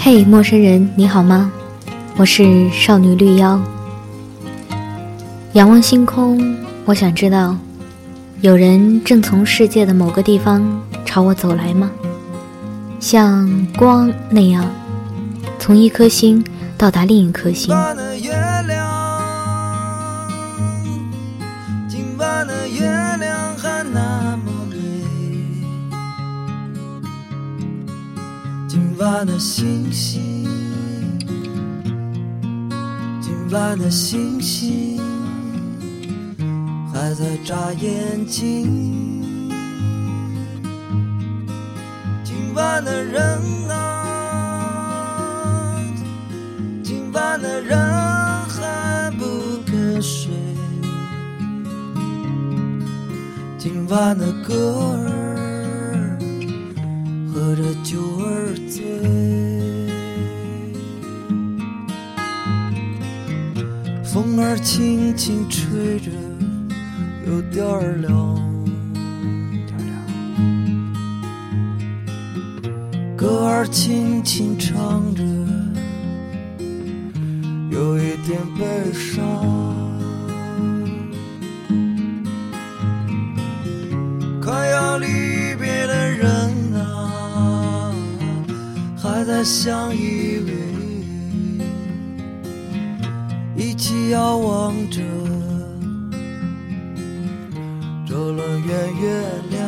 嘿，陌生人，你好吗？我是少女绿妖。仰望星空，我想知道，有人正从世界的某个地方朝我走来吗？像光那样，从一颗星到达另一颗星。今晚的星星，今晚的星星还在眨眼睛。今晚的人啊，今晚的人还不肯睡。今晚的歌儿喝着酒儿醉，风儿轻轻吹着，有点儿凉。歌儿轻轻唱着，有一点悲伤。还在相依偎，一起遥望着这轮圆月亮。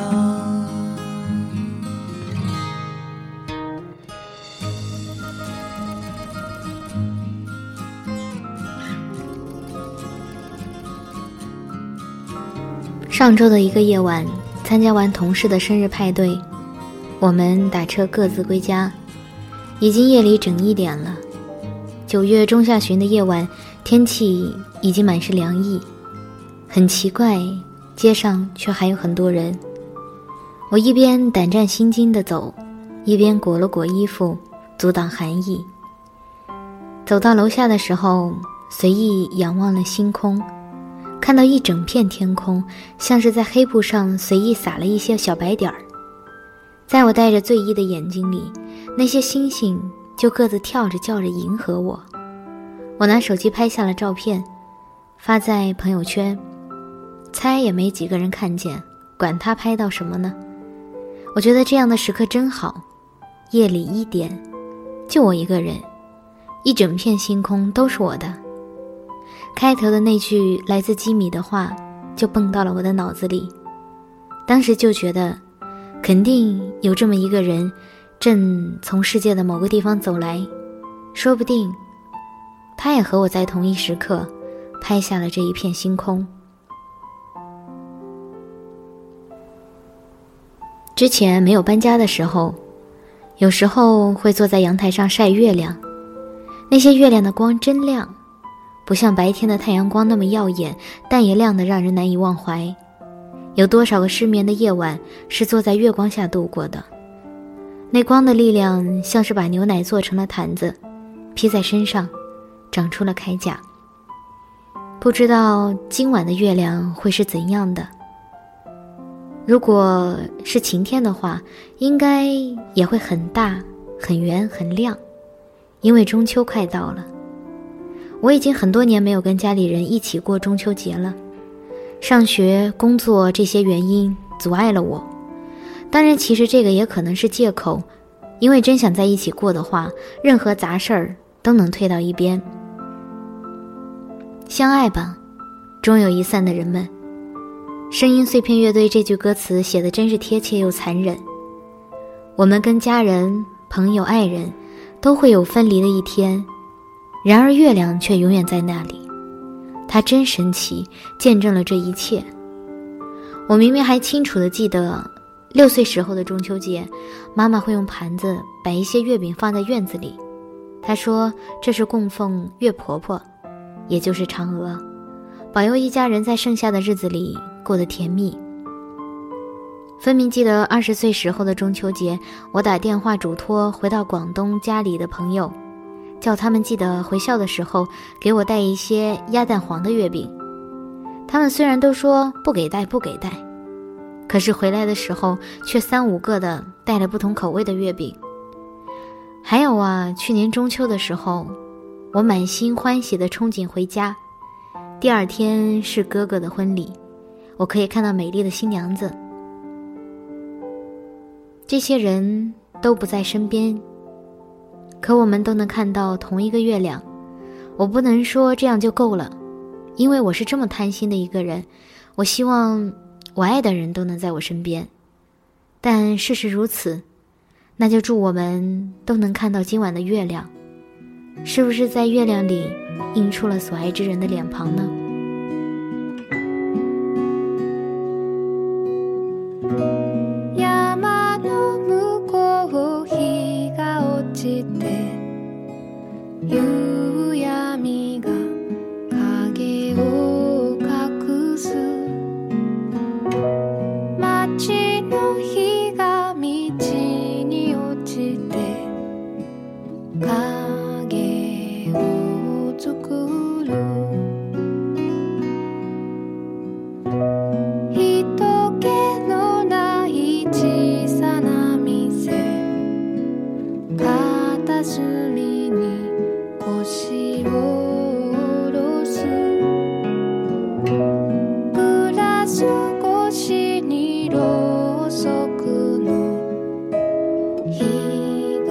上周的一个夜晚，参加完同事的生日派对，我们打车各自归家，已经夜里整一点了。九月中下旬的夜晚，天气已经满是凉意，很奇怪，街上却还有很多人。我一边胆战心惊地走，一边裹了裹衣服，阻挡寒意。走到楼下的时候，随意仰望了星空。看到一整片天空，像是在黑布上随意撒了一些小白点儿。在我带着醉意的眼睛里，那些星星就各自跳着叫着迎合我。我拿手机拍下了照片，发在朋友圈，猜也没几个人看见，管他拍到什么呢？我觉得这样的时刻真好。夜里一点，就我一个人，一整片星空都是我的。开头的那句来自基米的话，就蹦到了我的脑子里。当时就觉得，肯定有这么一个人，正从世界的某个地方走来，说不定，他也和我在同一时刻，拍下了这一片星空。之前没有搬家的时候，有时候会坐在阳台上晒月亮，那些月亮的光真亮。不像白天的太阳光那么耀眼，但也亮得让人难以忘怀。有多少个失眠的夜晚是坐在月光下度过的？那光的力量像是把牛奶做成了毯子，披在身上，长出了铠甲。不知道今晚的月亮会是怎样的？如果是晴天的话，应该也会很大、很圆、很亮，因为中秋快到了。我已经很多年没有跟家里人一起过中秋节了，上学、工作这些原因阻碍了我。当然，其实这个也可能是借口，因为真想在一起过的话，任何杂事儿都能推到一边。相爱吧，终有一散的人们。声音碎片乐队这句歌词写的真是贴切又残忍。我们跟家人、朋友、爱人，都会有分离的一天。然而月亮却永远在那里，它真神奇，见证了这一切。我明明还清楚的记得，六岁时候的中秋节，妈妈会用盘子摆一些月饼放在院子里，她说这是供奉月婆婆，也就是嫦娥，保佑一家人在剩下的日子里过得甜蜜。分明记得二十岁时候的中秋节，我打电话嘱托回到广东家里的朋友。叫他们记得回校的时候给我带一些鸭蛋黄的月饼。他们虽然都说不给带不给带，可是回来的时候却三五个的带了不同口味的月饼。还有啊，去年中秋的时候，我满心欢喜的憧憬回家，第二天是哥哥的婚礼，我可以看到美丽的新娘子。这些人都不在身边，可我们都能看到同一个月亮。我不能说这样就够了，因为我是这么贪心的一个人。我希望我爱的人都能在我身边，但事实如此，那就祝我们都能看到今晚的月亮。是不是在月亮里映出了所爱之人的脸庞呢？know 비가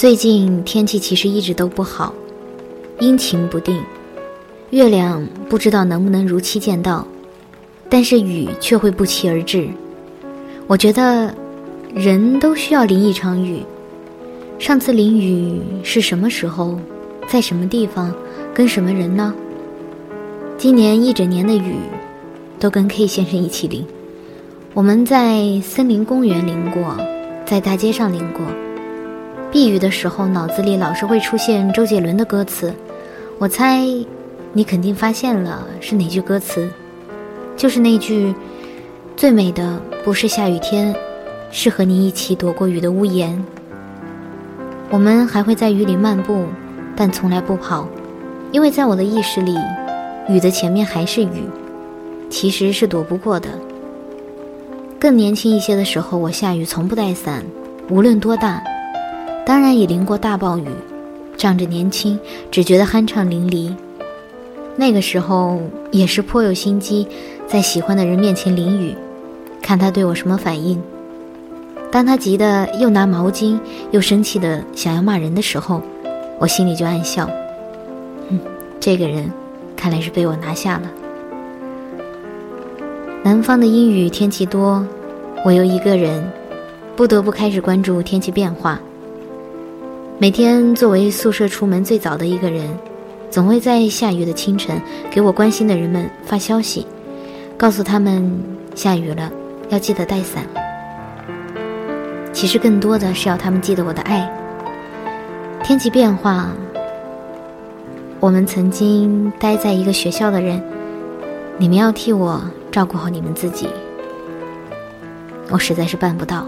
最近天气其实一直都不好，阴晴不定，月亮不知道能不能如期见到，但是雨却会不期而至。我觉得，人都需要淋一场雨。上次淋雨是什么时候，在什么地方，跟什么人呢？今年一整年的雨，都跟 K 先生一起淋。我们在森林公园淋过，在大街上淋过。避雨的时候，脑子里老是会出现周杰伦的歌词。我猜，你肯定发现了是哪句歌词？就是那句：“最美的不是下雨天，是和你一起躲过雨的屋檐。”我们还会在雨里漫步，但从来不跑，因为在我的意识里，雨的前面还是雨，其实是躲不过的。更年轻一些的时候，我下雨从不带伞，无论多大，当然也淋过大暴雨，仗着年轻，只觉得酣畅淋漓。那个时候也是颇有心机，在喜欢的人面前淋雨，看他对我什么反应。当他急得又拿毛巾又生气的想要骂人的时候，我心里就暗笑。嗯，这个人看来是被我拿下了。南方的阴雨天气多，我又一个人，不得不开始关注天气变化。每天作为宿舍出门最早的一个人，总会在下雨的清晨给我关心的人们发消息，告诉他们下雨了，要记得带伞。其实更多的是要他们记得我的爱。天气变化，我们曾经待在一个学校的人，你们要替我照顾好你们自己。我实在是办不到。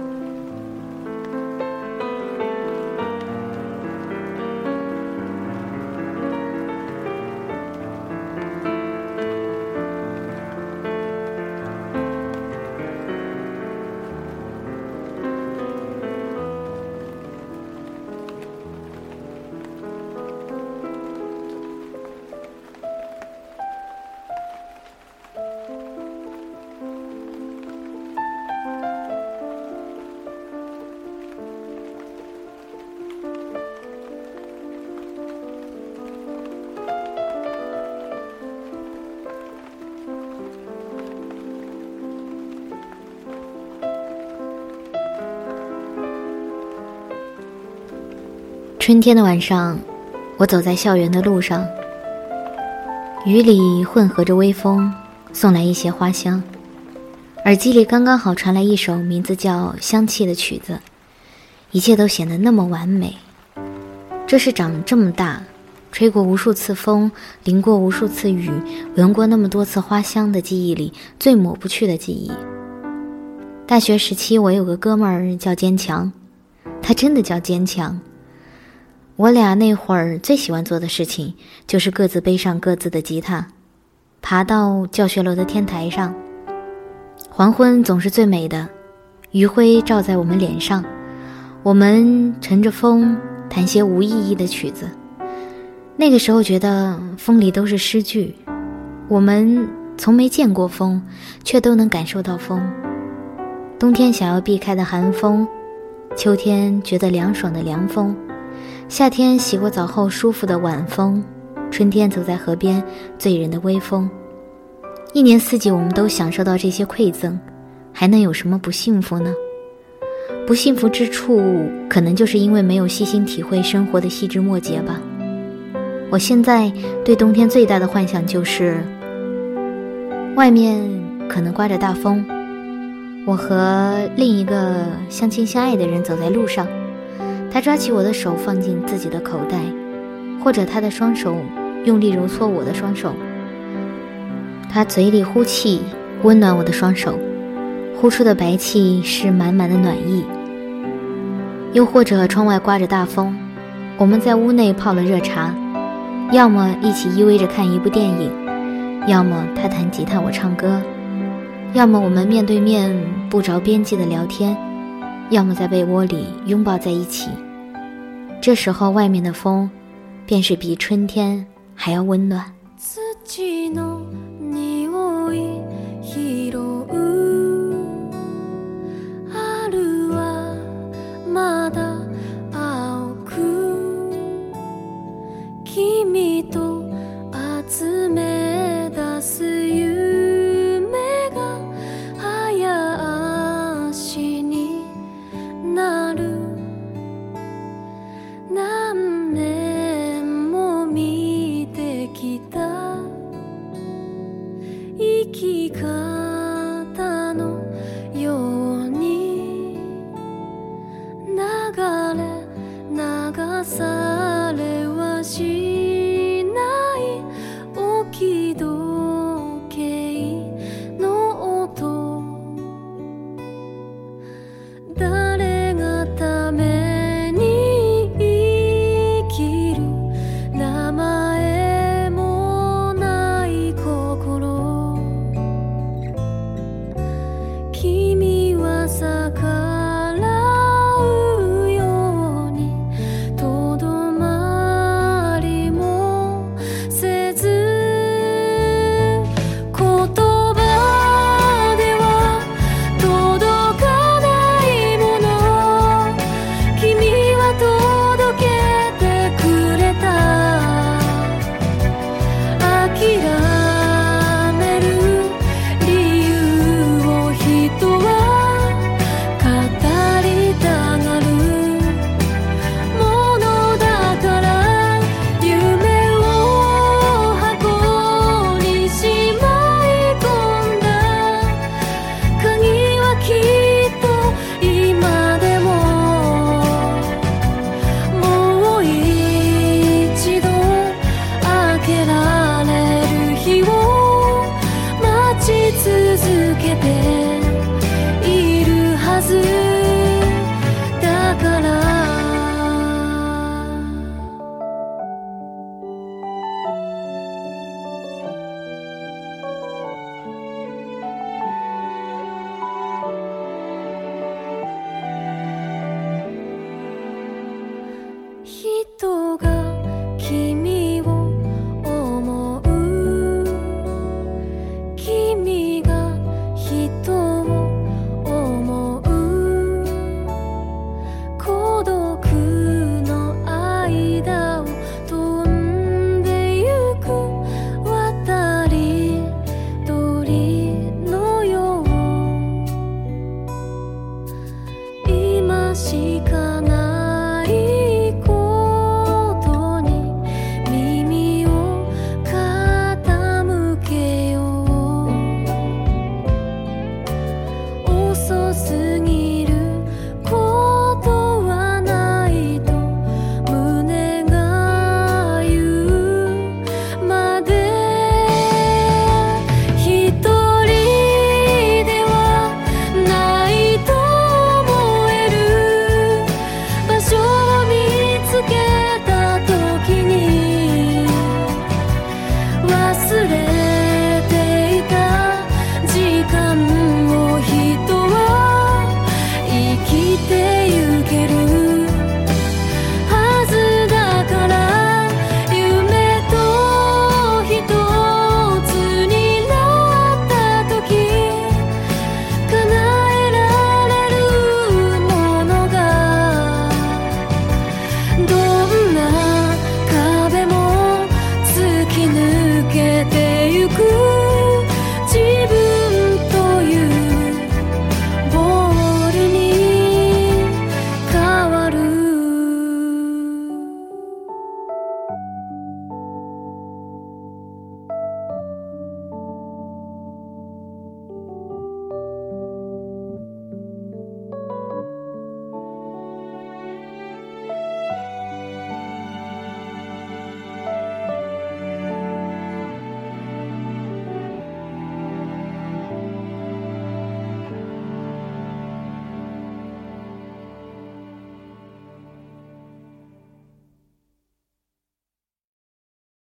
春天的晚上，我走在校园的路上，雨里混合着微风，送来一些花香。耳机里刚刚好传来一首名字叫《香气》的曲子，一切都显得那么完美。这是长这么大，吹过无数次风，淋过无数次雨，闻过那么多次花香的记忆里最抹不去的记忆。大学时期，我有个哥们儿叫坚强，他真的叫坚强。我俩那会儿最喜欢做的事情，就是各自背上各自的吉他，爬到教学楼的天台上。黄昏总是最美的，余晖照在我们脸上，我们乘着风弹些无意义的曲子。那个时候觉得风里都是诗句，我们从没见过风，却都能感受到风。冬天想要避开的寒风，秋天觉得凉爽的凉风。夏天洗过澡后舒服的晚风，春天走在河边醉人的微风，一年四季我们都享受到这些馈赠，还能有什么不幸福呢？不幸福之处，可能就是因为没有细心体会生活的细枝末节吧。我现在对冬天最大的幻想就是，外面可能刮着大风，我和另一个相亲相爱的人走在路上。他抓起我的手放进自己的口袋，或者他的双手用力揉搓我的双手。他嘴里呼气，温暖我的双手，呼出的白气是满满的暖意。又或者窗外刮着大风，我们在屋内泡了热茶，要么一起依偎着看一部电影，要么他弹吉他我唱歌，要么我们面对面不着边际的聊天。要么在被窝里拥抱在一起，这时候外面的风，便是比春天还要温暖。